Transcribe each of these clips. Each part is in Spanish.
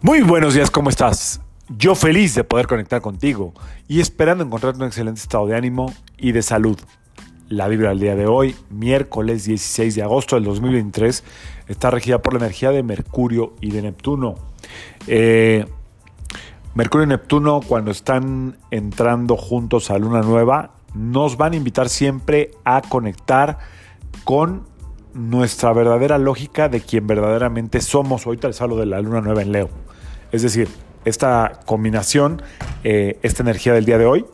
Muy buenos días, ¿cómo estás? Yo feliz de poder conectar contigo y esperando encontrar un excelente estado de ánimo y de salud. La vibra del día de hoy, miércoles 16 de agosto del 2023, está regida por la energía de Mercurio y de Neptuno. Eh, Mercurio y Neptuno, cuando están entrando juntos a Luna Nueva, nos van a invitar siempre a conectar con nuestra verdadera lógica de quien verdaderamente somos. Ahorita les hablo de la Luna Nueva en Leo. Es decir, esta combinación, eh, esta energía del día de hoy,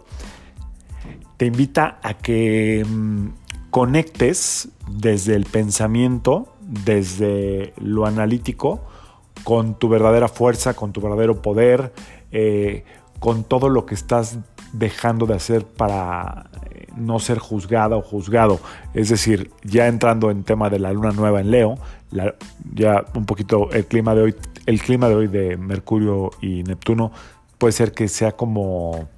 te invita a que mm, conectes desde el pensamiento, desde lo analítico, con tu verdadera fuerza, con tu verdadero poder, eh, con todo lo que estás dejando de hacer para eh, no ser juzgada o juzgado. Es decir, ya entrando en tema de la luna nueva en Leo, ya un poquito el clima de hoy, el clima de hoy de Mercurio y Neptuno puede ser que sea como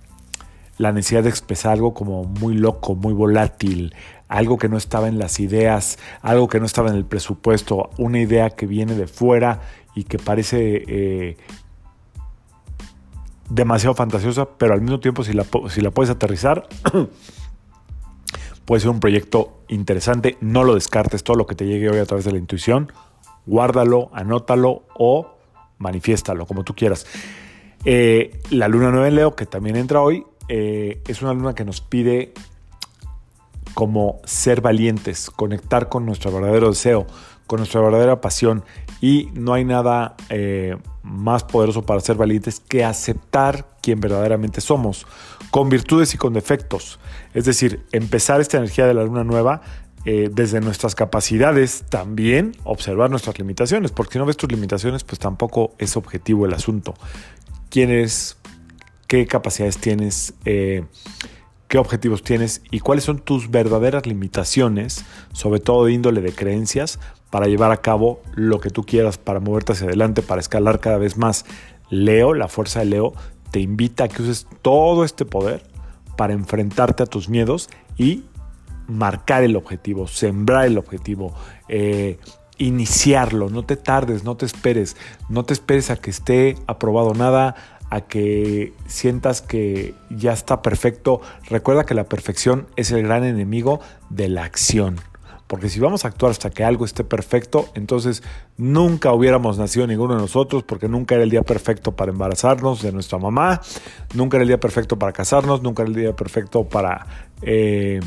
la necesidad de expresar algo como muy loco, muy volátil, algo que no estaba en las ideas, algo que no estaba en el presupuesto, una idea que viene de fuera y que parece eh, demasiado fantasiosa, pero al mismo tiempo si la, si la puedes aterrizar, puede ser un proyecto interesante. No lo descartes, todo lo que te llegue hoy a través de la intuición, guárdalo, anótalo o manifiéstalo, como tú quieras. Eh, la luna nueva en Leo, que también entra hoy, eh, es una luna que nos pide como ser valientes, conectar con nuestro verdadero deseo, con nuestra verdadera pasión. Y no hay nada eh, más poderoso para ser valientes que aceptar quien verdaderamente somos, con virtudes y con defectos. Es decir, empezar esta energía de la luna nueva eh, desde nuestras capacidades, también observar nuestras limitaciones, porque si no ves tus limitaciones, pues tampoco es objetivo el asunto. ¿Quién eres? ¿Qué capacidades tienes? Eh, qué objetivos tienes y cuáles son tus verdaderas limitaciones, sobre todo de índole de creencias, para llevar a cabo lo que tú quieras, para moverte hacia adelante, para escalar cada vez más. Leo, la fuerza de Leo, te invita a que uses todo este poder para enfrentarte a tus miedos y marcar el objetivo, sembrar el objetivo, eh, iniciarlo, no te tardes, no te esperes, no te esperes a que esté aprobado nada, a que sientas que ya está perfecto. Recuerda que la perfección es el gran enemigo de la acción. Porque si vamos a actuar hasta que algo esté perfecto, entonces nunca hubiéramos nacido ninguno de nosotros, porque nunca era el día perfecto para embarazarnos de nuestra mamá, nunca era el día perfecto para casarnos, nunca era el día perfecto para, eh,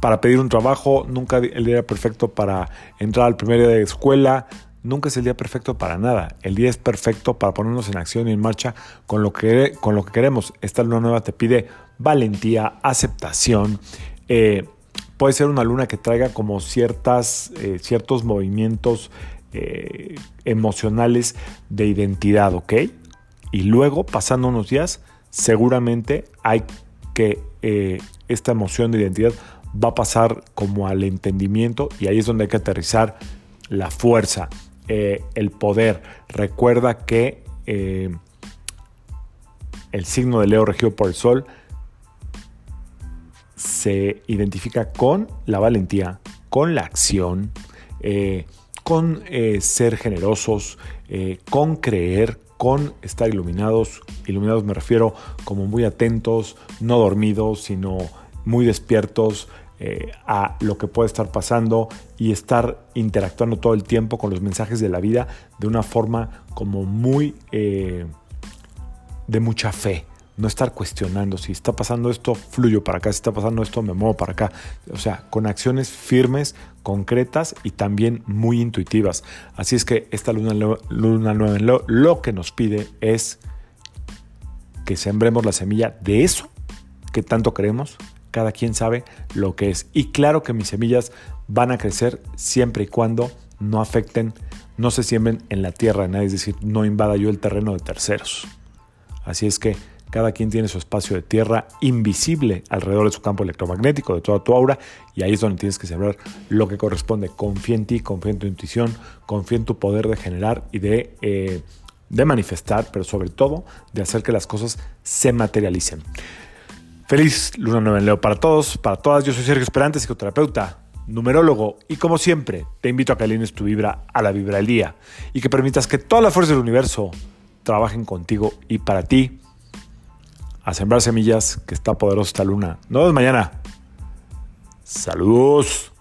para pedir un trabajo, nunca el día perfecto para entrar al primer día de escuela, nunca es el día perfecto para nada. El día es perfecto para ponernos en acción y en marcha con lo que, con lo que queremos. Esta luna nueva te pide valentía, aceptación, eh, puede ser una luna que traiga como ciertas, eh, ciertos movimientos eh, emocionales de identidad, ¿ok? Y luego, pasando unos días, seguramente hay que esta emoción de identidad va a pasar como al entendimiento y ahí es donde hay que aterrizar la fuerza, el poder. Recuerda que el signo de Leo regido por el Sol se identifica con la valentía, con la acción, eh, con eh, ser generosos, eh, con creer, con estar iluminados. Iluminados me refiero como muy atentos, no dormidos, sino muy despiertos a lo que puede estar pasando y estar interactuando todo el tiempo con los mensajes de la vida de una forma como muy de mucha fe no estar cuestionando si está pasando esto, fluyo para acá, si está pasando esto, me muevo para acá. O sea, con acciones firmes, concretas y también muy intuitivas. Así es que esta luna, luna nueva lo, lo que nos pide es que sembremos la semilla de eso que tanto queremos. Cada quien sabe lo que es. Y claro que mis semillas van a crecer siempre y cuando no afecten, no se siembren en la tierra nadie, es decir, no invada yo el terreno de terceros. Así es que cada quien tiene su espacio de tierra invisible alrededor de su campo electromagnético, de toda tu aura, y ahí es donde tienes que sembrar lo que corresponde. Confía en ti, confía en tu intuición, confía en tu poder de generar y de, eh, de manifestar, pero sobre todo de hacer que las cosas se materialicen. Feliz Luna Nueva en Leo para todos, para todas. Yo soy Sergio Esperante, psicoterapeuta, numerólogo, y como siempre, te invito a que alines tu vibra a la vibra del día y que permitas que toda la fuerza del universo trabajen contigo y para ti. A sembrar semillas, que está poderosa esta luna. Nos vemos mañana. Saludos.